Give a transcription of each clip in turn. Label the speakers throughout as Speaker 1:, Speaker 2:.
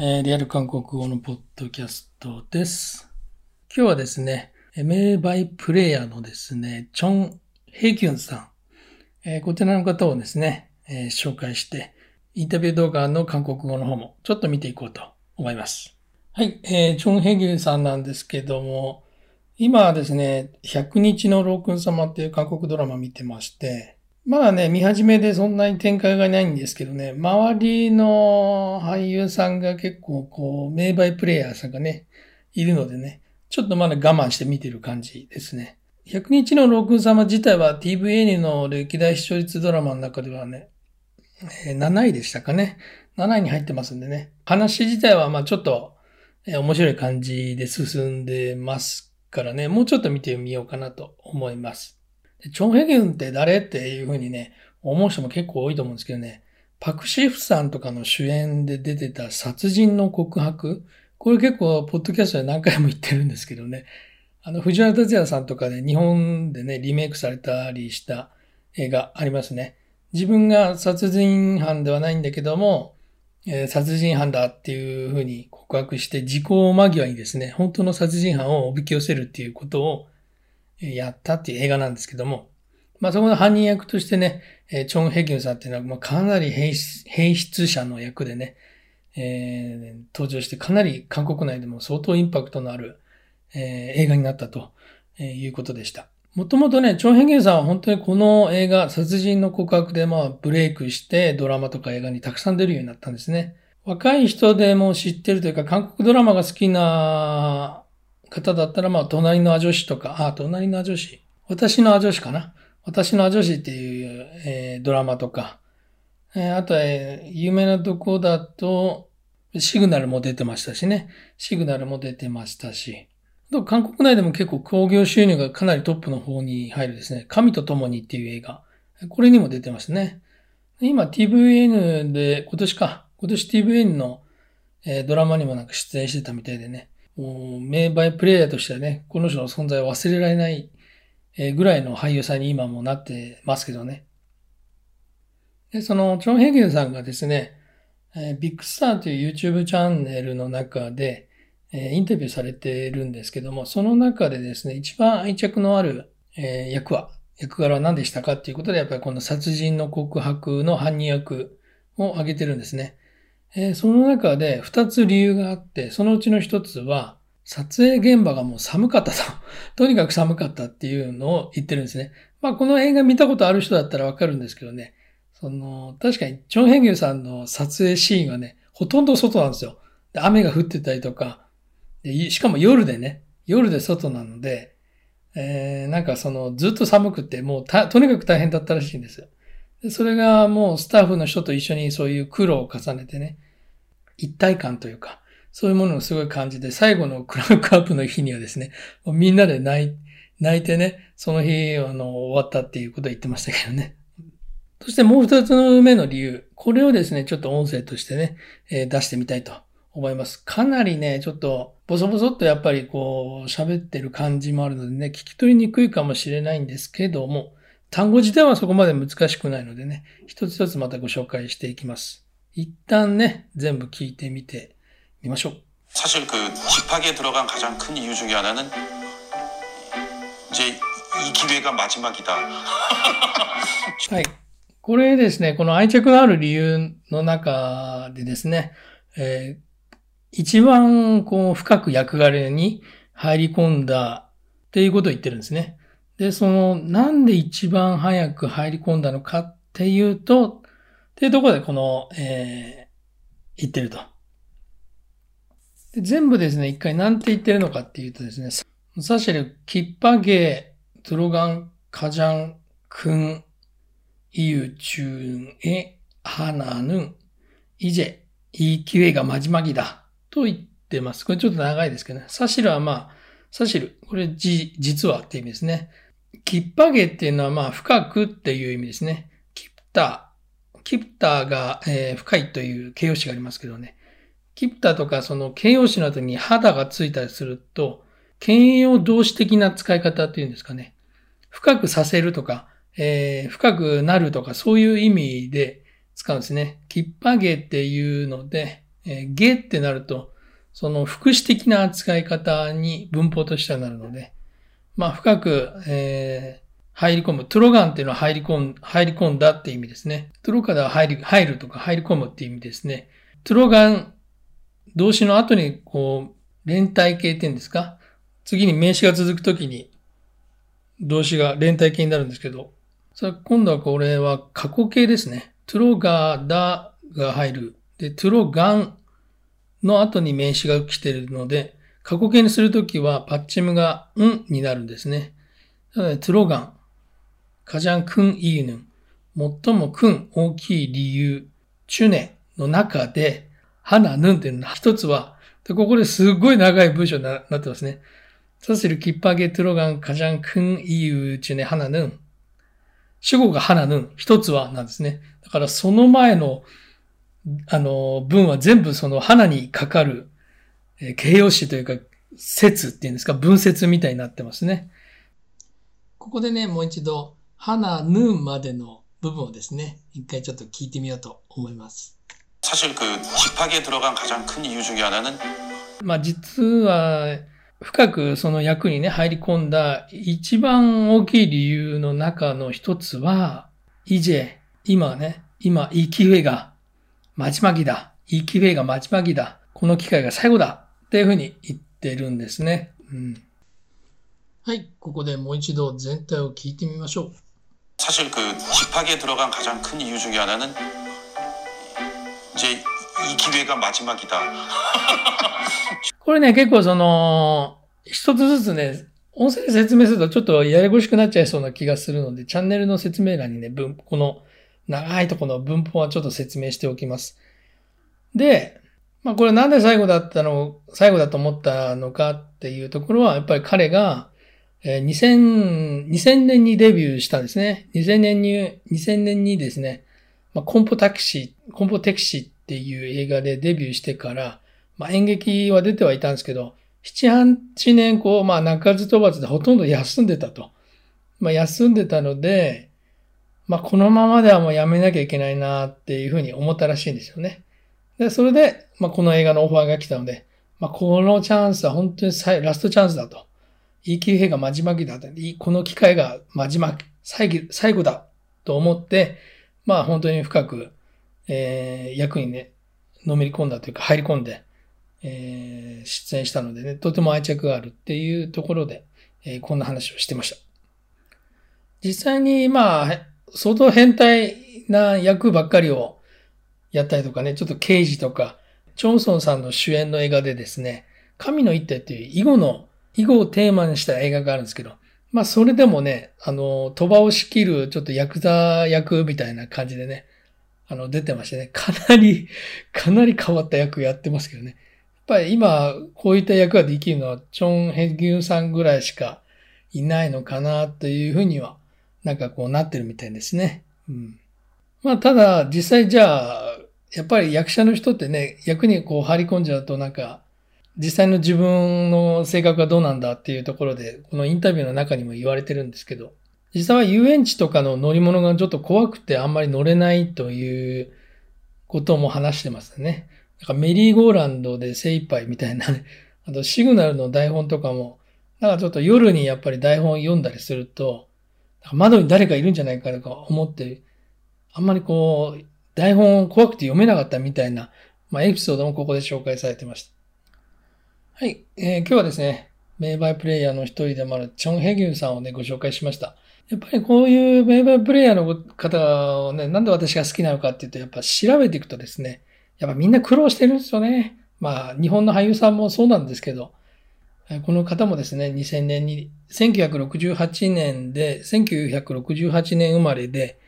Speaker 1: えー、リアル韓国語のポッドキャストです。今日はですね、名バイプレイヤーのですね、チョン・ヘギュンさん、えー、こちらの方をですね、えー、紹介して、インタビュー動画の韓国語の方もちょっと見ていこうと思います。はい、えー、チョン・ヘギュンさんなんですけども、今ですね、100日のロークン様っていう韓国ドラマ見てまして、まだね、見始めでそんなに展開がないんですけどね、周りの俳優さんが結構こう、名バイプレイヤーさんがね、いるのでね、ちょっとまだ我慢して見てる感じですね。100日のロークン様自体は TVN の歴代視聴率ドラマの中ではね、7位でしたかね。7位に入ってますんでね。話自体はまあちょっと面白い感じで進んでますからね、もうちょっと見てみようかなと思います。チョン・ヘギュンって誰っていうふうにね、思う人も結構多いと思うんですけどね、パクシフさんとかの主演で出てた殺人の告白、これ結構、ポッドキャストで何回も言ってるんですけどね、あの、藤原達也さんとかで日本でね、リメイクされたりした映画ありますね。自分が殺人犯ではないんだけども、えー、殺人犯だっていうふうに告白して、時効間際にですね、本当の殺人犯をおびき寄せるっていうことをやったっていう映画なんですけども、まあそこの犯人役としてねえ、チョン・ヘギュンさんっていうのは、まあ、かなり変質者の役でね、えー、登場してかなり韓国内でも相当インパクトのある、えー、映画になったとえいうことでした。もともとね、チョン・ヘギュンさんは本当にこの映画、殺人の告白でまあブレイクしてドラマとか映画にたくさん出るようになったんですね。若い人でも知ってるというか、韓国ドラマが好きな方だったら、まあ、隣のア女子とか、あ、隣のア女子。私のア女子かな。私のア女子っていう、えー、ドラマとか、えー、あとは、えー、有名なとこだと、シグナルも出てましたしね。シグナルも出てましたし。韓国内でも結構興行収入がかなりトップの方に入るですね。神と共にっていう映画。これにも出てますね。今 TVN で、今年か。今年 TVN の、え、ドラマにもなんか出演してたみたいでね。名バイプレイヤーとしてはね、この人の存在を忘れられないぐらいの俳優さんに今もなってますけどね。で、その、チョン・ヘギュンさんがですね、ビッグスターという YouTube チャンネルの中で、インタビューされてるんですけども、その中でですね、一番愛着のある役は、役柄は何でしたかっていうことで、やっぱりこの殺人の告白の犯人役を挙げてるんですね。えー、その中で二つ理由があって、そのうちの一つは、撮影現場がもう寒かったと。とにかく寒かったっていうのを言ってるんですね。まあこの映画見たことある人だったらわかるんですけどね。その、確かに、チョン・ヘンギュさんの撮影シーンはね、ほとんど外なんですよ。で雨が降ってたりとかで、しかも夜でね、夜で外なので、えー、なんかその、ずっと寒くて、もうとにかく大変だったらしいんですよ。でそれがもうスタッフの人と一緒にそういう苦労を重ねてね、一体感というか、そういうものをすごい感じて、最後のクランクアップの日にはですね、みんなで泣い泣いてね、その日、あの、終わったっていうことを言ってましたけどね。そしてもう二つの目の理由。これをですね、ちょっと音声としてね、えー、出してみたいと思います。かなりね、ちょっと、ボソボソっとやっぱりこう、喋ってる感じもあるのでね、聞き取りにくいかもしれないんですけども、単語自体はそこまで難しくないのでね、一つ一つまたご紹介していきます。一旦ね、全部聞いてみてみましょう。
Speaker 2: 사실그힙하게들어간가장큰이유중에하나는이제이기회가마지막이다
Speaker 1: はい。これですね、この愛着のある理由の中でですね、えー、一番こう深く役柄に入り込んだっていうことを言ってるんですね。 で、その、なんで一番早く入り込んだのかっていうと、っていうところでこの、えー、言ってると。で全部ですね、一回なんて言ってるのかっていうとですね、サシル、キッパゲー、トロガン、カジャン、クン、イユチュン、エ、ハナヌン、イジェ、いいキウェがまじまぎだ。と言ってます。これちょっと長いですけどね。サシルはまあ、サシル。これじ、実はって意味ですね。キッパゲっていうのはまあ深くっていう意味ですね。キプタ。キプタが、えー、深いという形容詞がありますけどね。キプタとかその形容詞の後に肌がついたりすると、形容動詞的な使い方っていうんですかね。深くさせるとか、えー、深くなるとかそういう意味で使うんですね。キッパゲっていうので、えー、ゲってなると、その副詞的な扱い方に文法としてはなるので、まあ深く、えー、入り込む。トロガンっていうのは入り込ん、入り込んだって意味ですね。トロカダは入り、入るとか入り込むって意味ですね。トロガン、動詞の後にこう、連帯形っていうんですか？次に名詞が続くときに動詞が連帯形になるんですけど、さあ今度はこれは過去形ですね。トロガダが入る。で、トロガンの後に名詞が来てるので、過去形にするときはパッチムがんになるんですね。なので、トゥロガン、カジャンクンイーヌン、最もクン大きい理由、チュネの中で、ハナヌンっていうの一つは、でここですっごい長い文章になってますね。サシルキッパゲトロガンカジャンクンイユチュネハナヌン。主語がハナヌン、一つはなんですね。だからその前の、あの、文は全部その花にかかる、えー、形容詞というか、説っていうんですか、文節みたいになってますね。ここでね、もう一度、花ぬまでの部分をですね、一回ちょっと聞いてみようと思います。
Speaker 2: 사실그집학에들어간가장큰이유중에하나는
Speaker 1: まあ実は深くその役にね入り込んだ一番大きい理由の中の一つは、イジェ、今ね、今、生き上が、まちまきだ。生き上がまちまきだ。この機会が最後だ。 っていうふうに言ってるんですね。うん。はい、ここでもう一度全体を聞いてみましょう。
Speaker 2: 사실그집학에들어간가장큰이유중에하나는이제이기회가마지막이다
Speaker 1: これね、結構その、一つずつね、音声説明するとちょっとややこしくなっちゃいそうな気がするので、チャンネルの説明欄にね、文、この長いところの文法はちょっと説明しておきます。で、 まあこれなんで最後だったの、最後だと思ったのかっていうところは、やっぱり彼が、えー、2000、2000年にデビューしたんですね。2000年に、2000年にですね、まあ、コンポタクシー、コンポテクシーっていう映画でデビューしてから、まあ、演劇は出てはいたんですけど、7、8年こう、まあ、泣かず飛ばずでほとんど休んでたと。まあ、休んでたので、まあ、このままではもうやめなきゃいけないなっていうふうに思ったらしいんですよね。で、それで、まあ、この映画のオファーが来たので、まあ、このチャンスは本当に最ラストチャンスだと。EQA がまじまきだと。この機会がまじまき、最後最後だと思って、まあ本当に深く、えー、役にね、のめり込んだというか入り込んで、えー、出演したのでね、とても愛着があるっていうところで、えー、こんな話をしてました。実際に、まあ、相当変態な役ばっかりをやったりとかね、ちょっと刑事とか、チョンソンさんの主演の映画でですね、神の一手っていう囲碁の囲碁をテーマにした映画があるんですけど、まあそれでもね、あの、鳥羽を仕切るちょっとヤクザ役みたいな感じでね、あの、出てましてね、かなり、かなり変わった役やってますけどね。やっぱり今、こういった役ができるのは、チョン・ヘギュンさんぐらいしかいないのかなというふうには、なんかこうなってるみたいですね。うん。まあただ、実際じゃあ、やっぱり役者の人ってね、役にこう張り込んじゃうとなんか、実際の自分の性格がどうなんだっていうところで、このインタビューの中にも言われてるんですけど、実際は遊園地とかの乗り物がちょっと怖くてあんまり乗れないということも話してますね。なんかメリーゴーランドで精一杯みたいなね。あとシグナルの台本とかも、なんかちょっと夜にやっぱり台本読んだりすると、窓に誰かいるんじゃないかとか思って、あんまりこう、台本を怖くて読めなかったみたいな、まあエピソードもここで紹介されてました。はい、えー、今日はですね、名バイプレイヤーの一人でもあるチョン・ヘギュンさんをね、ご紹介しました。やっぱりこういう名バイプレイヤーの方をね、なんで私が好きなのかっていうと、やっぱ調べていくとですね、やっぱみんな苦労してるんですよね。まあ、日本の俳優さんもそうなんですけど、この方もですね、2000年に、1968年で、1968年生まれで、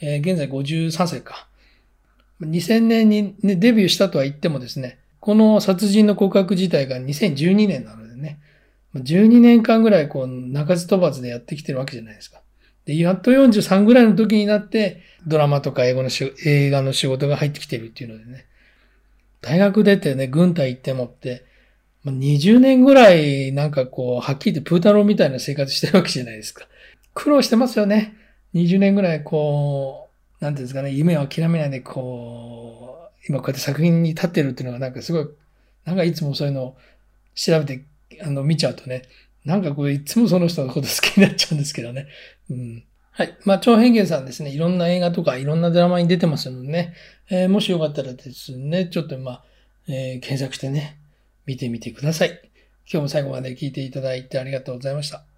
Speaker 1: えー、現在53歳か。2000年に、ね、デビューしたとは言ってもですね、この殺人の告白自体が2012年なのでね、12年間ぐらいこう、泣かず飛ばずでやってきてるわけじゃないですか。で、やっと43ぐらいの時になって、ドラマとか英語の映画の仕事が入ってきてるっていうのでね、大学出てね、軍隊行ってもって、20年ぐらいなんかこう、はっきり言ってプータローみたいな生活してるわけじゃないですか。苦労してますよね。20年ぐらいこう、なんていうんですかね、夢を諦めないでこう、今こうやって作品に立ってるっていうのがなんかすごい、なんかいつもそういうのを調べて、あの、見ちゃうとね、なんかこれいつもその人のこと好きになっちゃうんですけどね。うん。はい。まあ、長編元さんですね、いろんな映画とかいろんなドラマに出てますのでね、えーもしよかったらですね、ちょっとまあ、えー検索してね、見てみてください。今日も最後まで聞いていただいてありがとうございました。